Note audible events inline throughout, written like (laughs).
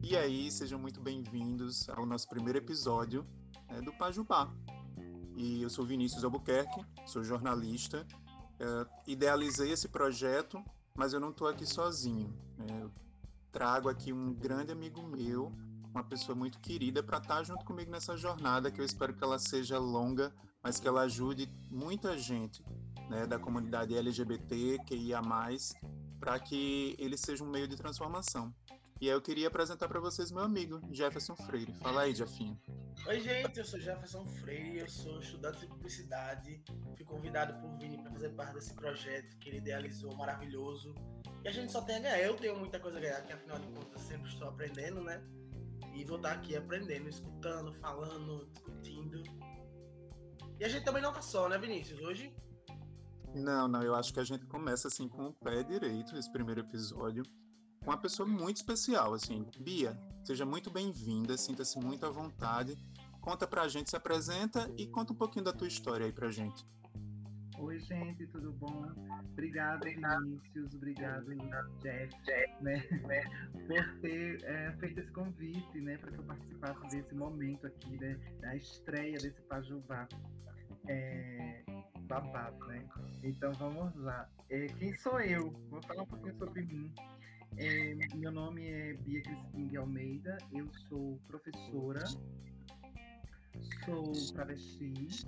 E aí, sejam muito bem-vindos ao nosso primeiro episódio né, do Pajubá. E eu sou Vinícius Albuquerque, sou jornalista, uh, idealizei esse projeto, mas eu não estou aqui sozinho. Né? Eu trago aqui um grande amigo meu, uma pessoa muito querida, para estar tá junto comigo nessa jornada, que eu espero que ela seja longa, mas que ela ajude muita gente né, da comunidade LGBT, que ia mais, para que ele seja um meio de transformação. E aí eu queria apresentar para vocês meu amigo, Jefferson Freire. Fala aí, Jefinho. Oi, gente, eu sou Jefferson Freire, eu sou estudante de publicidade. Fui convidado por Vini para fazer parte desse projeto que ele idealizou maravilhoso. E a gente só tem a ganhar. Eu tenho muita coisa a ganhar, que afinal de contas sempre estou aprendendo, né? E vou estar aqui aprendendo, escutando, falando, discutindo. E a gente também não tá só, né, Vinícius? Hoje não, não, eu acho que a gente começa assim com o pé direito esse primeiro episódio, com uma pessoa muito especial, assim. Bia, seja muito bem-vinda, sinta-se muito à vontade. Conta pra gente, se apresenta e conta um pouquinho da tua história aí pra gente. Oi, gente, tudo bom? Obrigado, Vinícius, obrigado, Jeff, né, por ter é, feito esse convite, né, para que eu participasse desse momento aqui, né, da estreia desse Pajubá. É, babado, né? Então vamos lá. É, quem sou eu? Vou falar um pouquinho sobre mim. É, meu nome é Bia Crispim de Almeida, eu sou professora, sou travesti,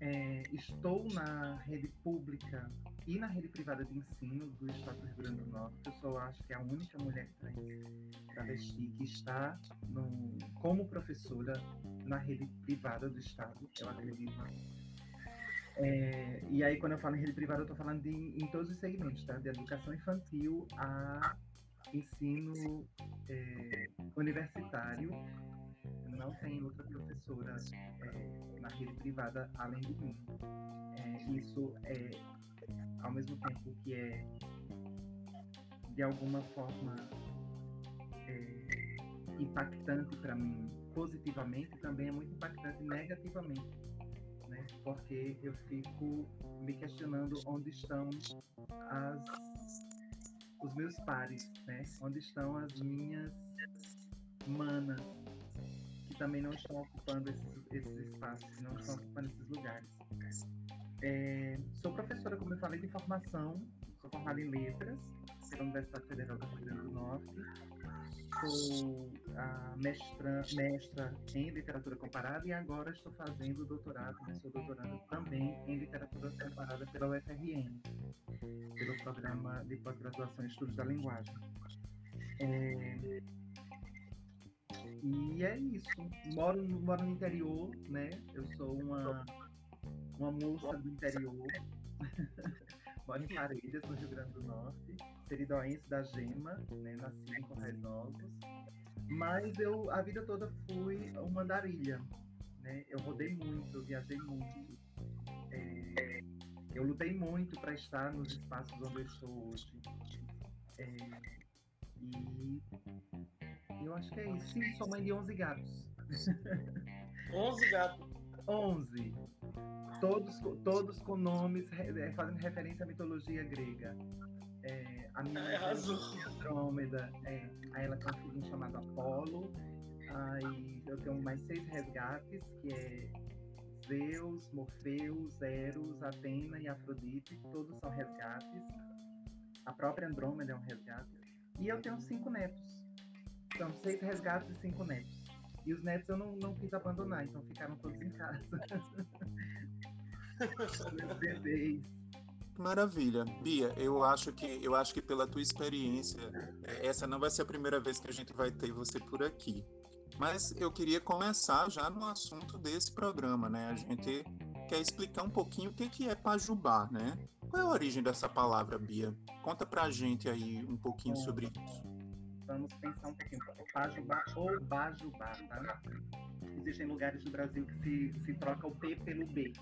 é, estou na rede pública e na rede privada de ensino do Estado do Rio Grande do Norte. Eu sou, acho que, a única mulher trans travesti que está no, como professora na rede privada do Estado, eu acredito é, e aí, quando eu falo em rede privada, eu estou falando de, em todos os segmentos, tá? De educação infantil a ensino é, universitário. Não tem outra professora é, na rede privada além de mim. É, isso é, ao mesmo tempo que é, de alguma forma, é, impactante para mim positivamente, também é muito impactante negativamente né? Porque eu fico me questionando onde estão as, os meus pares, né? Onde estão as minhas manas também não estão ocupando esses, esses espaços, não estão ocupando esses lugares. É, sou professora, como eu falei, de formação, sou formada em letras pela Universidade Federal do Rio Grande do Norte sou a mestra, mestra em literatura comparada e agora estou fazendo doutorado, né? sou doutorando também em literatura comparada pela UFRN, pelo programa de pós-graduação em estudos da linguagem. É, e é isso. Moro, moro no interior, né? Eu sou uma, uma moça do interior. (laughs) moro em Parelhas, no Rio Grande do Norte, seridoense da Gema, né? nasci em Correios. Mas eu, a vida toda fui uma andarilha, né? Eu rodei muito, eu viajei muito. É, eu lutei muito para estar nos espaços onde eu estou hoje. É, e eu acho que é isso. Sim, sou mãe de 11 gatos. 11 gatos? 11 todos, todos com nomes é, fazendo referência à mitologia grega. É, a minha é Andrômeda, é, aí ela tem um filhinho chamado Apolo. Aí eu tenho mais seis resgates, que é Zeus, Morfeus, Eros, Atena e Afrodite, todos são resgates. A própria Andrômeda é um resgate. E eu tenho cinco netos. São seis resgates e cinco netos. E os netos eu não, não quis abandonar, então ficaram todos em casa. (laughs) Maravilha. Bia, eu acho que eu acho que pela tua experiência, é, essa não vai ser a primeira vez que a gente vai ter você por aqui. Mas eu queria começar já no assunto desse programa, né? A gente quer explicar um pouquinho o que, que é Pajubá, né? Qual é a origem dessa palavra, Bia? Conta pra gente aí um pouquinho sobre isso. Vamos pensar um pouquinho. Pajubá ou Bajubá, tá? Existem lugares do Brasil que se, se troca o P pelo B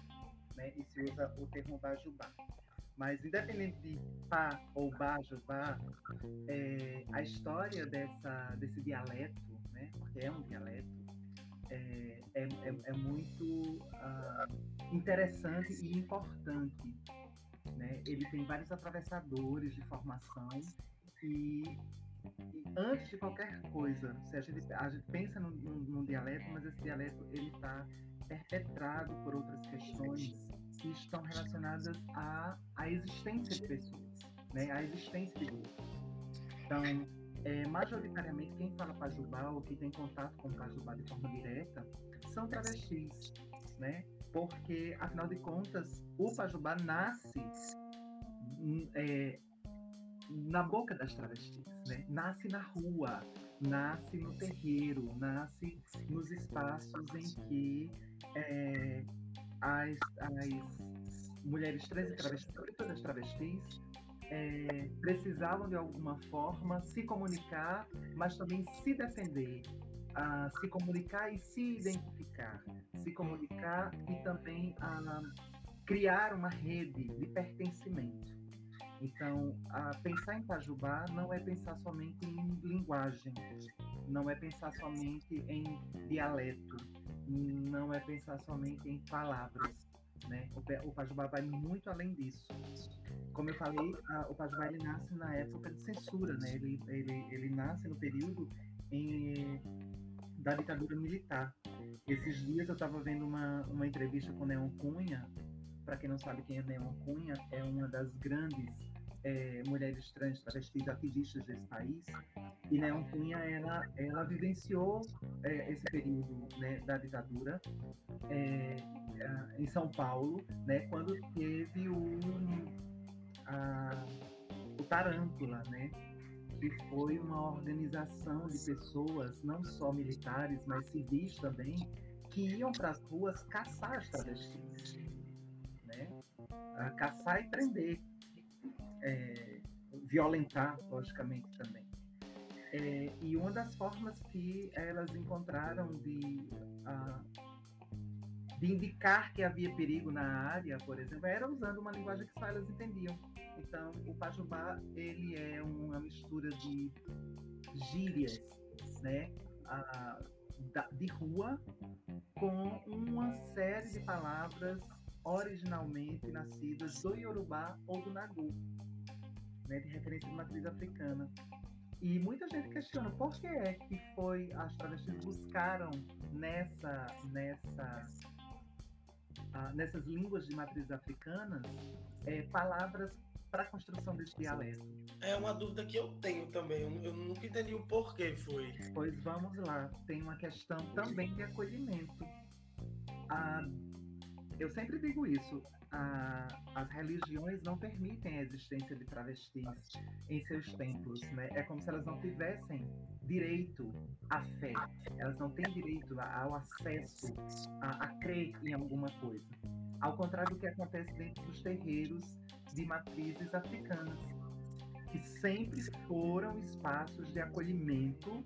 né? E se usa o termo bajubá. Mas independente de pá ou bajubá, é, a história dessa, desse dialeto, né? Porque é um dialeto, é, é, é, é muito uh, interessante e importante. né? Ele tem vários atravessadores de formação e, e antes de qualquer coisa, se a gente, a gente pensa num, num dialeto, mas esse dialeto ele está perpetrado por outras questões que estão relacionadas à, à existência de pessoas, né? À existência de grupos. Então, é, majoritariamente quem fala pajubá ou que tem contato com pajubá de forma direta são travestis, né? Porque, afinal de contas, o pajubá nasce hum, é, na boca das travestis, né? Nasce na rua, nasce no terreiro, nasce nos espaços em que é, as, as mulheres trans e travestis, sobretudo as travestis, é, precisavam de alguma forma se comunicar, mas também se defender, a se comunicar e se identificar, se comunicar e também a criar uma rede de pertencimento. Então, pensar em Pajubá não é pensar somente em linguagem, não é pensar somente em dialeto, não é pensar somente em palavras. Né? O, o Pajubá vai muito além disso como eu falei, a, o Pajubá ele nasce na época de censura, né? Ele, ele, ele nasce no período em, da ditadura militar. Esses dias eu estava vendo uma, uma entrevista com Neon Cunha. Para quem não sabe quem é Neon Cunha, é uma das grandes é, mulheres trans travestis ativistas desse país. E Neon Cunha, ela, ela vivenciou é, esse período né, da ditadura é, em São Paulo, né, quando teve o a, o Tarântula, né? que foi uma organização de pessoas, não só militares, mas civis também, que iam para as ruas caçar as travestis? A caçar e prender, é, violentar, logicamente também. É, e uma das formas que elas encontraram de de indicar que havia perigo na área, por exemplo, era usando uma linguagem que só elas entendiam. Então, o Pajubá, ele é uma mistura de gírias, né, a, da, de rua, com uma série de palavras originalmente nascidas do Yorubá ou do Nagu, né, de referência de matriz africana. E muita gente questiona por que é que foi as travestis buscaram nessa nessa ah, nessas línguas de matriz africanas é, palavras para a construção desse dialeto. É uma dúvida que eu tenho também. Eu, eu nunca entendi o porquê foi. Pois vamos lá. Tem uma questão também de acolhimento. Ah, eu sempre digo isso. Ah, as religiões não permitem a existência de travestis em seus templos. Né? É como se elas não tivessem direito à fé. Elas não têm direito ao acesso a, a crer em alguma coisa. Ao contrário do que acontece dentro dos terreiros de matrizes africanas, que sempre foram espaços de acolhimento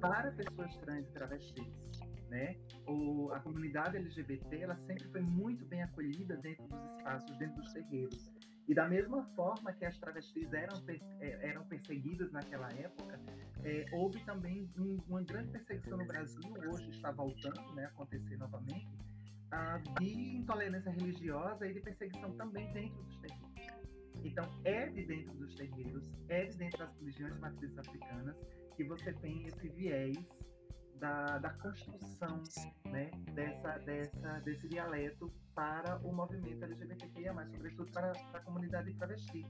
para pessoas trans e travestis né? O, a comunidade LGBT ela sempre foi muito bem acolhida dentro dos espaços, dentro dos terreiros. E da mesma forma que as travestis eram, é, eram perseguidas naquela época, é, houve também um, uma grande perseguição no Brasil, hoje está voltando né, a acontecer novamente, a, de intolerância religiosa e de perseguição também dentro dos terreiros. Então, é de dentro dos terreiros, é de dentro das religiões matrizes africanas que você tem esse viés da, da construção né, dessa, dessa, desse dialeto para o movimento LGBTQIA, mas sobretudo para, para a comunidade travesti.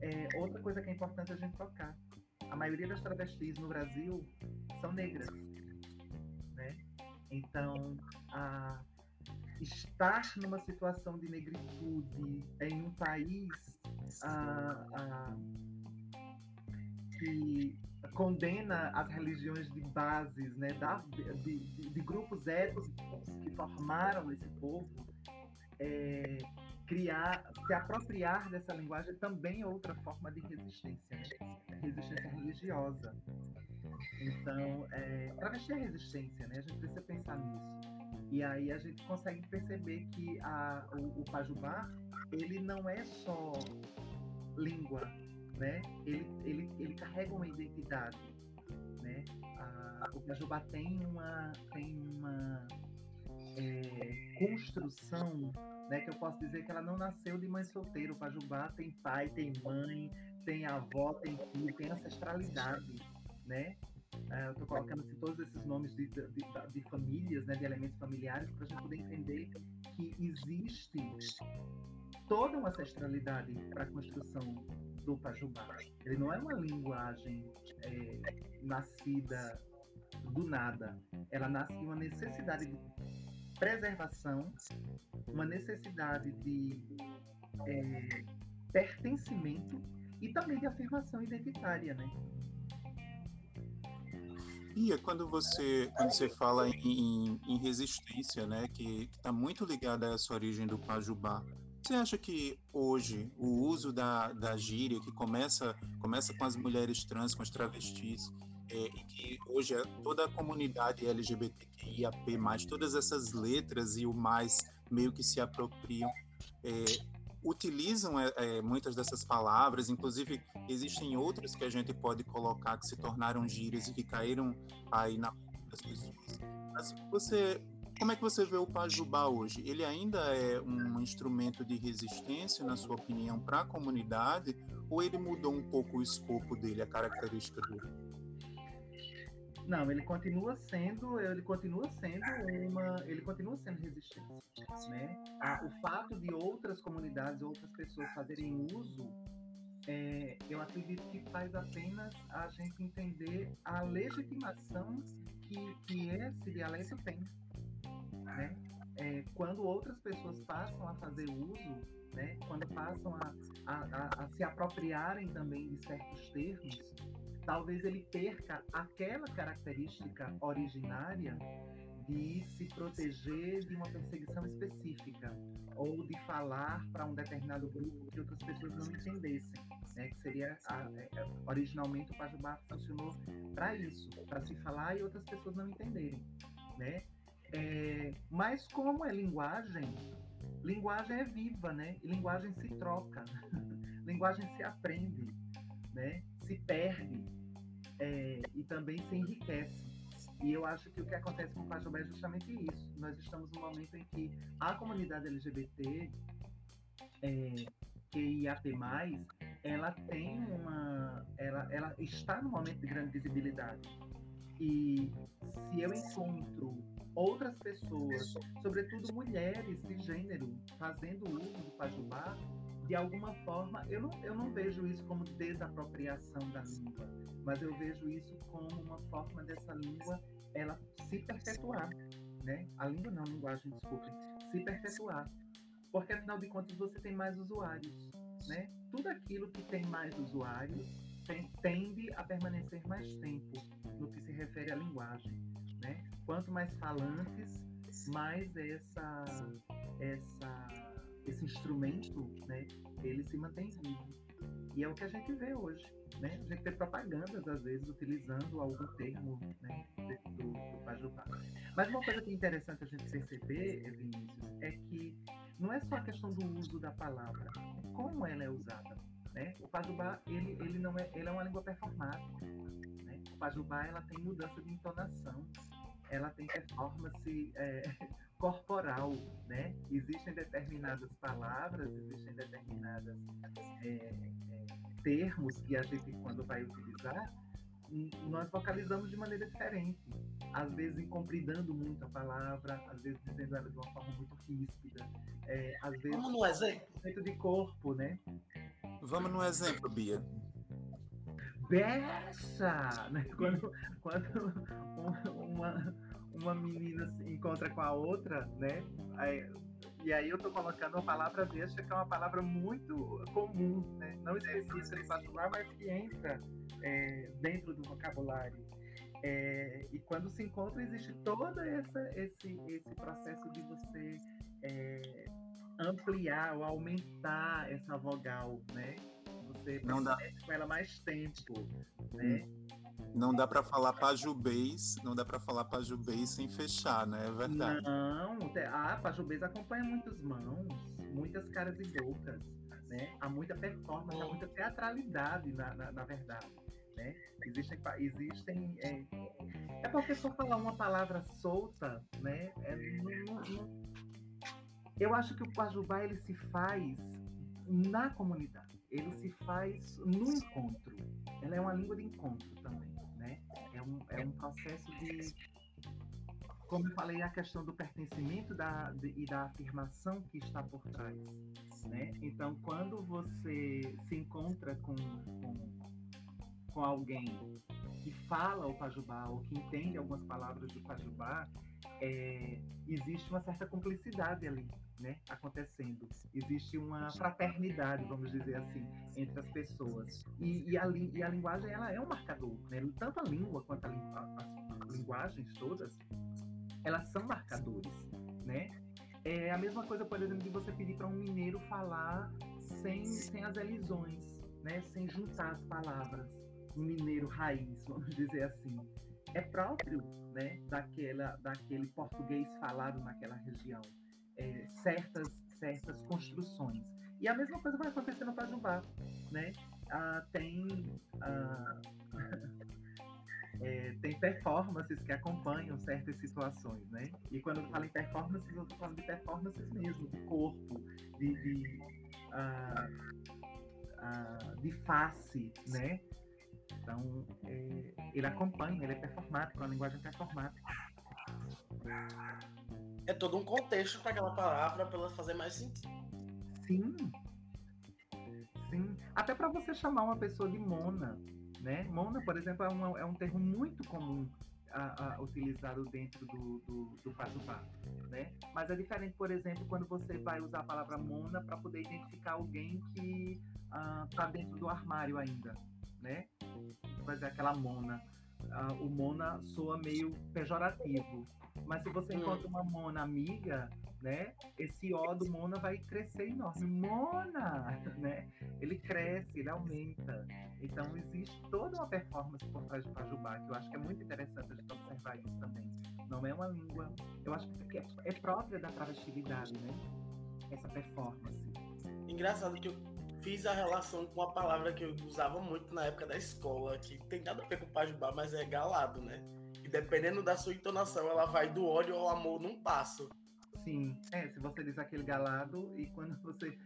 É, outra coisa que é importante a gente tocar: a maioria das travestis no Brasil são negras. Né? Então, a, estar numa situação de negritude em um país a, a, que condena as religiões de bases, né, da, de, de, de, grupos étnicos que formaram esse povo, é, criar, se apropriar dessa linguagem também é outra forma de resistência, né? resistência religiosa. Então, é, travesti é resistência, né? A gente precisa pensar nisso. E aí a gente consegue perceber que a, o, o Pajubá, ele não é só língua, né? Ele, ele, ele carrega uma identidade, né? A, o Cajubá tem uma tem uma é, construção, né, que eu posso dizer que ela não nasceu de mãe solteira. O Pajubá tem pai, tem mãe, tem avó, tem filho, tem ancestralidade, né? É, eu estou colocando assim, todos esses nomes de, de, de famílias, né, de elementos familiares, para a gente poder entender que existe toda uma ancestralidade para a construção do Pajubá. Ele não é uma linguagem é, nascida do nada. Ela nasce de uma necessidade de preservação, uma necessidade de é, pertencimento e também de afirmação identitária, né? Pia, quando você, quando você fala em, em resistência, né, que está muito ligada a essa origem do Pajubá, você acha que hoje o uso da, da gíria, que começa, começa com as mulheres trans, com as travestis, é, e que hoje é toda a comunidade LGBTQIAP+, todas essas letras e o mais meio que se apropriam, é, utilizam é, é, muitas dessas palavras, inclusive existem outras que a gente pode colocar que se tornaram gírias e que caíram aí na das pessoas. Mas você, como é que você vê o Pajubá hoje? Ele ainda é um instrumento de resistência, na sua opinião, para a comunidade, ou ele mudou um pouco o escopo dele, a característica dele? Não, ele continua sendo, ele continua sendo uma, ele continua sendo resistência, né? o fato de outras comunidades, outras pessoas fazerem uso, é, eu acredito que faz apenas a gente entender a legitimação que, que esse dialeto tem, né? É, quando outras pessoas passam a fazer uso, né? Quando passam a, a, a, se apropriarem também de certos termos, talvez ele perca aquela característica originária de se proteger de uma perseguição específica ou de falar para um determinado grupo que outras pessoas não entendessem, né? Que seria a, é, originalmente o Pajubá funcionou para isso, para se falar e outras pessoas não entenderem, né? É, mas como é linguagem, linguagem é viva, né? E linguagem se troca, (laughs) linguagem se aprende, né? Se perde é, e também se enriquece. E eu acho que o que acontece com o Pajubá é justamente isso. Nós estamos num momento em que a comunidade LGBT, é, QIAP+, ela tem uma... Ela, ela está num momento de grande visibilidade. E se eu encontro outras pessoas, sobretudo mulheres de gênero, fazendo uso do Pajubá, de alguma forma, eu não, eu não vejo isso como desapropriação da língua, mas eu vejo isso como uma forma dessa língua ela se perpetuar, né? A língua não, a linguagem, desculpe, se perpetuar. Porque afinal de contas você tem mais usuários, né? Tudo aquilo que tem mais usuários tem, tende a permanecer mais tempo no que se refere à linguagem, né? Quanto mais falantes, mais essa essa esse instrumento, né, ele se mantém vivo. E é o que a gente vê hoje. Né? A gente vê propagandas, às vezes, utilizando algum termo né, do, do Pajubá. Mas uma coisa que é interessante a gente perceber, Vinícius, é que não é só a questão do uso da palavra, como ela é usada. Né? O Pajubá, ele, ele, não é, ele é uma língua performática. Né? O Pajubá, ela tem mudança de entonação, ela tem performance é, (laughs) corporal, né? Existem determinadas palavras, existem determinadas é, é, termos que a gente, quando vai utilizar, nós vocalizamos de maneira diferente. Às vezes incompridando muito a palavra, às vezes dizendo ela de uma forma muito ríspida, é, às vezes... Vamos no exemplo. de corpo, né? Vamos no exemplo, Bia beça! Né? (laughs) Quando, quando uma, uma menina se encontra com a outra, né? Aí, e aí eu tô colocando a palavra deixa, que é uma palavra muito comum, né? Não específica de particular, mas que entra é, dentro do vocabulário. É, e quando se encontra, existe todo essa, esse, esse processo de você é, ampliar ou aumentar essa vogal, né? Você não dá com ela mais tempo, né? Hum. Não dá para falar pajubês, não dá para falar pajubês sem fechar, né? É verdade. Não, a pajubês acompanha muitas mãos, muitas caras e bocas, né? Há muita performance, há muita teatralidade, na, na, na verdade. né? Existem, existem é, é porque só falar uma palavra solta, né? É, não, não, eu acho que o Pajubá ele se faz na comunidade, ele se faz no encontro. Ela é uma língua de encontro também, né? É um, é um processo de como eu falei, a questão do pertencimento da, de, e da afirmação que está por trás. Né? Então, quando você se encontra com, com, com alguém que fala o Pajubá ou que entende algumas palavras do Pajubá, é, existe uma certa cumplicidade ali, né, acontecendo. Existe uma fraternidade, vamos dizer assim, entre as pessoas. E, e, a, e a, linguagem ela é um marcador, né? Tanto a língua quanto a, as, as linguagens todas, elas são marcadores, né? É a mesma coisa, por exemplo, de você pedir para um mineiro falar sem, sem as elisões, né? Sem juntar as palavras. Um mineiro raiz, vamos dizer assim. É próprio, né? Daquela, daquele português falado naquela região. É, certas, certas construções. E a mesma coisa vai acontecer no Pajubá, né? Ah, tem ah, (laughs) é, tem performances que acompanham certas situações, né? E quando eu falo em performances, eu estou falando de performances mesmo, de corpo, de, de, uh, uh, de face, né? Então, é, ele acompanha, ele é performático, a linguagem performática. É todo um contexto para aquela palavra para ela fazer mais sentido. Sim. Sim. Até para você chamar uma pessoa de mona, né? Mona, por exemplo, é, uma, é um termo muito comum a, a, utilizado dentro do, do, do Pajubá, né? Mas é diferente, por exemplo, quando você vai usar a palavra mona para poder identificar alguém que está ah, dentro do armário ainda, né? Vai dizer aquela mona. Ah, o mona soa meio pejorativo, mas se você hum. encontra uma mona amiga, né? Esse O do Mona vai crescer enorme. Mona, (laughs) né? Ele cresce, ele aumenta. Então existe toda uma performance por trás do Pajubá, que eu acho que é muito interessante a gente observar isso também. Não é uma língua, eu acho que é, é própria da travestilidade, né? Essa performance. Engraçado que eu fiz a relação com a palavra que eu usava muito na época da escola, que tem nada a ver com Pajubá, mas é galado, né? E dependendo da sua entonação, ela vai do ódio ao amor num passo. Sim, é, se você diz aquele galado e quando você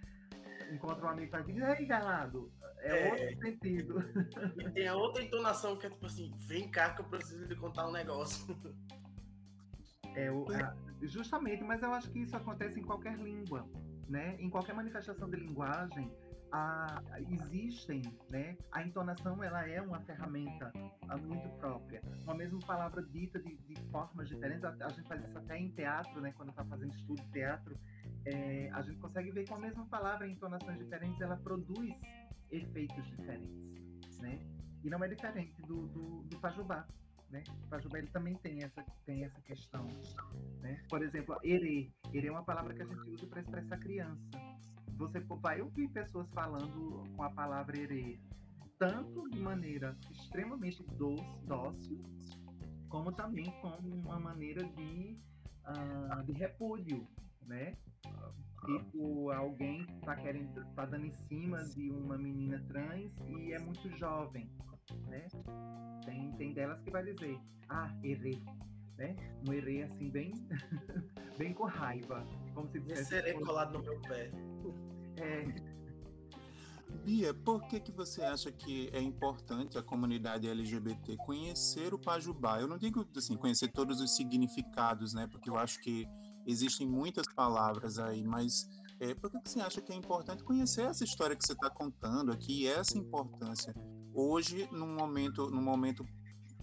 encontra um amigo e fala, ei, galado, é, é, outro sentido. E tem a outra entonação que é tipo assim, vem cá que eu preciso lhe contar um negócio. É, o, a, justamente, mas eu acho que isso acontece em qualquer língua, né? Em qualquer manifestação de linguagem, a, existem, né? A entonação ela é uma ferramenta muito própria. Uma mesma palavra dita de, de formas diferentes. A, a, gente faz isso até em teatro, né? Quando está fazendo estudo de teatro, é, a gente consegue ver que a mesma palavra em entonações diferentes ela produz efeitos diferentes, né? E não é diferente do, do, do Pajubá. Né? O Pajubá ele também tem essa, tem essa questão. Né? Por exemplo, erê. Erê é uma palavra que a gente usa para expressar criança você vai ouvir pessoas falando com a palavra erê, tanto de maneira extremamente doce, dócil, como também com uma maneira de, uh, de repúdio, né? Tipo, alguém tá querendo, tá dando em cima de uma menina trans e é muito jovem, né? Tem, tem delas que vai dizer, ah, errei, né? Um errei assim, bem, (laughs) bem com raiva, como se dissesse. Serei colado no meu pé. É. Bia, por que, que você acha que é importante a comunidade LGBT conhecer o Pajubá? Eu não digo assim, conhecer todos os significados, né? Porque eu acho que existem muitas palavras aí, mas é, por que, que você acha que é importante conhecer essa história que você está contando aqui, essa importância? Hoje, num momento, num momento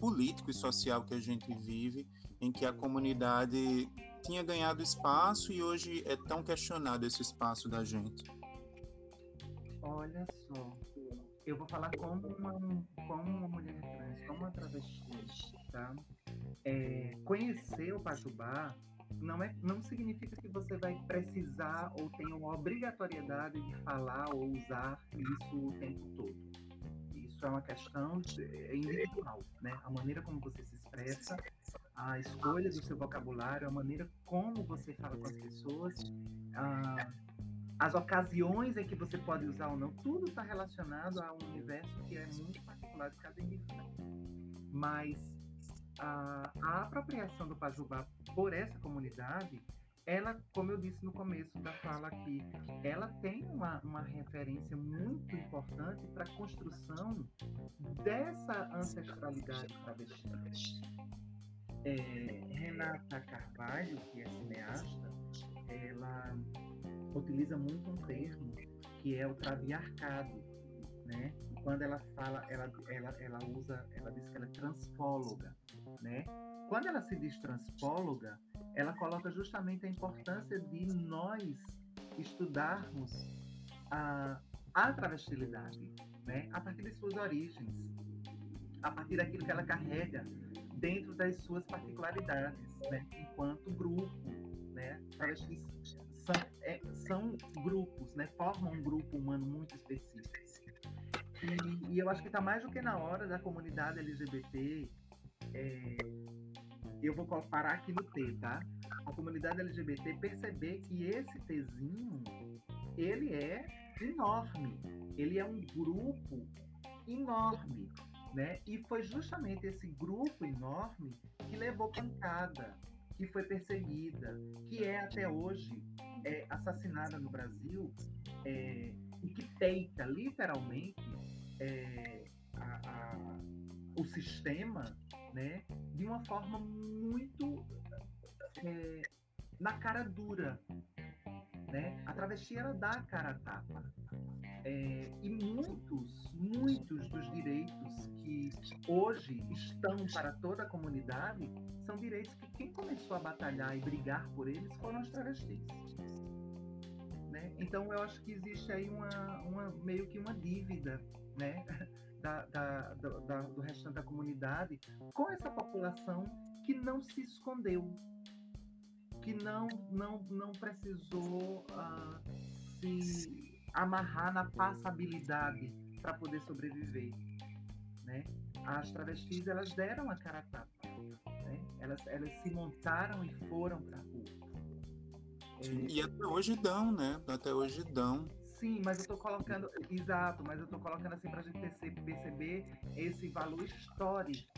político e social que a gente vive, em que a comunidade tinha ganhado espaço e hoje é tão questionado esse espaço da gente. Olha só, eu vou falar como uma, como uma mulher trans, como uma travesti, tá? É, conhecer o Pajubá não, é, não significa que você vai precisar ou tenha uma obrigatoriedade de falar ou usar isso o tempo todo. Isso é uma questão de, é individual, né? A maneira como você se expressa, a escolha do seu vocabulário, a maneira como você fala com as pessoas, a, as ocasiões em que você pode usar ou não, tudo está relacionado a um universo que é muito particular de cada indivíduo. Mas a, a apropriação do Pajubá por essa comunidade, ela, como eu disse no começo da fala aqui, ela tem uma, uma referência muito importante para a construção dessa ancestralidade travesti. É, Renata Carvalho, que é cineasta, ela utiliza muito um termo que é o traviarcado, né? Quando ela fala, ela, ela, ela usa, ela diz que ela é transpóloga, né? Quando ela se diz transpóloga, ela coloca justamente a importância de nós estudarmos a, a travestilidade, né? A partir de suas origens, a partir daquilo que ela carrega dentro das suas particularidades, né? Enquanto grupo, né? Travestis são, é, são grupos, né? Formam um grupo humano muito específico. E, e eu acho que está mais do que na hora da comunidade LGBT. É, eu vou parar aqui no T, tá? A comunidade LGBT perceber que esse Tzinho ele é enorme. Ele é um grupo enorme, né? E foi justamente esse grupo enorme que levou pancada, que foi perseguida, que é até hoje é, assassinada no Brasil é, e que peita literalmente é, a, a, o sistema né, de uma forma muito é, na cara dura. Né? A travesti ela dá a cara a tapa. É, e muitos, muitos dos direitos que hoje estão para toda a comunidade são direitos que quem começou a batalhar e brigar por eles foram os travestis. Né? Então eu acho que existe aí uma, uma meio que uma dívida né? (laughs) da, da, da, do restante da comunidade com essa população que não se escondeu, que não, não, não precisou uh, se amarrar na passabilidade para poder sobreviver, né? As travestis elas deram a cara a tapa, né? Elas, elas se montaram e foram para a rua. É... E até hoje dão, né? Até hoje dão. Sim, mas eu estou colocando, exato, mas eu estou colocando assim para a gente perceber esse valor histórico,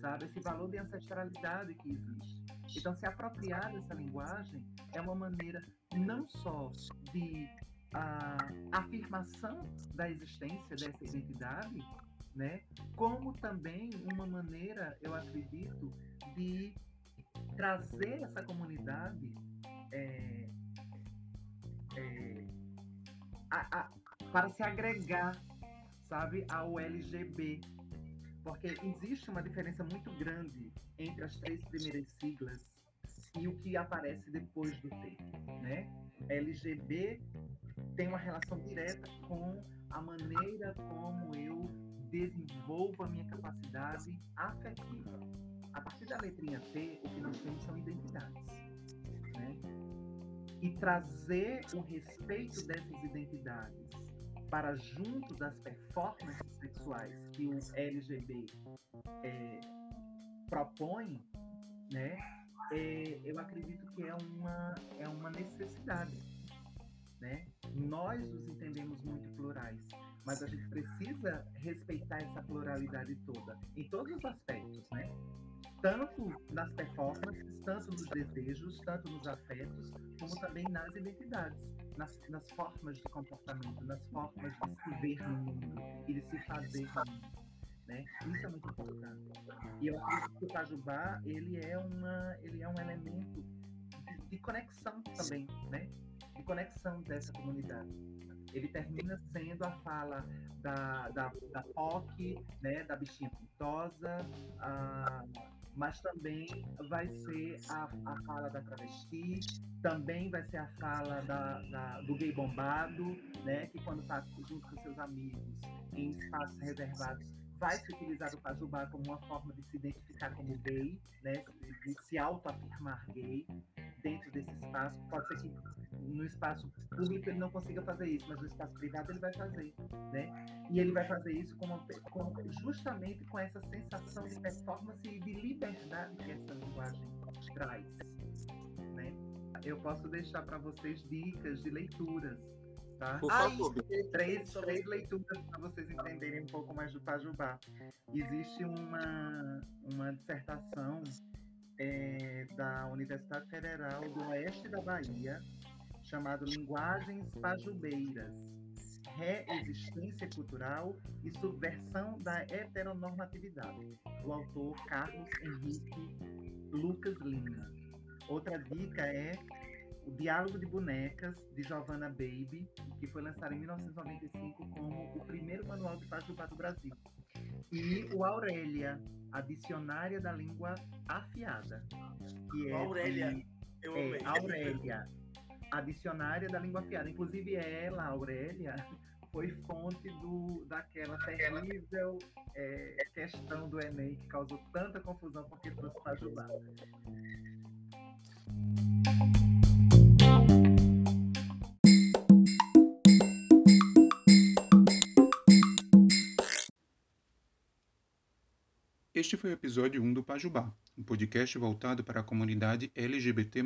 sabe? Esse valor de ancestralidade que existe. Então, se apropriar dessa linguagem é uma maneira não só de a afirmação da existência dessa identidade, né? Como também uma maneira, eu acredito, de trazer essa comunidade é, é, a, a, para se agregar, sabe, ao LGB, porque existe uma diferença muito grande entre as três primeiras siglas e o que aparece depois do T, né? LGB tem uma relação direta com a maneira como eu desenvolvo a minha capacidade afetiva. A partir da letrinha T, o que nós temos são identidades. Né? E trazer o respeito dessas identidades para junto das performances sexuais que o LGB é, propõe, né, é, eu acredito que é uma, é uma necessidade né? Nós nos entendemos muito plurais, mas a gente precisa respeitar essa pluralidade toda, em todos os aspectos, né? Tanto nas performances, tanto nos desejos, tanto nos afetos, como também nas identidades, nas, nas formas de comportamento, nas formas de se ver no mundo e de se fazer no mundo. Né? Isso é muito importante. E eu acredito que o Pajubá, ele é, uma, ele é um elemento de, de conexão também, né? de conexão dessa comunidade. Ele termina sendo a fala da, da, da POC, né, da bichinha pintosa, ah, mas também vai ser a, a fala da travesti, também vai ser a fala da, da, do gay bombado, né, que quando está junto com seus amigos em espaços reservados vai se utilizar o pajubá como uma forma de se identificar como gay, né, de se autoafirmar gay dentro desse espaço. Pode ser que no espaço público ele não consiga fazer isso, mas no espaço privado ele vai fazer, né? E ele vai fazer isso com, com, justamente com essa sensação de performance e de liberdade que essa linguagem traz, né? eu posso deixar para vocês dicas de leituras, tá? Por Ah, favor. Três, três leituras para vocês entenderem um pouco mais do Pajubá. Existe uma, uma dissertação é, da Universidade Federal do Oeste da Bahia, chamada Linguagens Pajubeiras, Reexistência Cultural e Subversão da Heteronormatividade, do autor Carlos Henrique Lucas Lima. Outra dica é o Diálogo de Bonecas, de Giovanna Baby, que foi lançado em 1995 como o primeiro manual de Pajubá do Brasil. E o Aurélia, a Dicionária da Língua Afiada, que é Aurélia. de- Eu é, amei. Aurélia, a Dicionária da Língua Afiada. Inclusive ela, Aurélia, foi fonte do, daquela terrível é, questão do Enem que causou tanta confusão porque trouxe Pajubá. Este foi o episódio 1 do Pajubá, um podcast voltado para a comunidade LGBT+.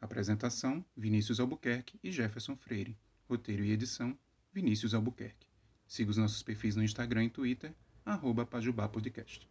Apresentação, Vinícius Albuquerque e Jefferson Freire. Roteiro e edição, Vinícius Albuquerque. Siga os nossos perfis no Instagram e Twitter, arroba Pajubá Podcast.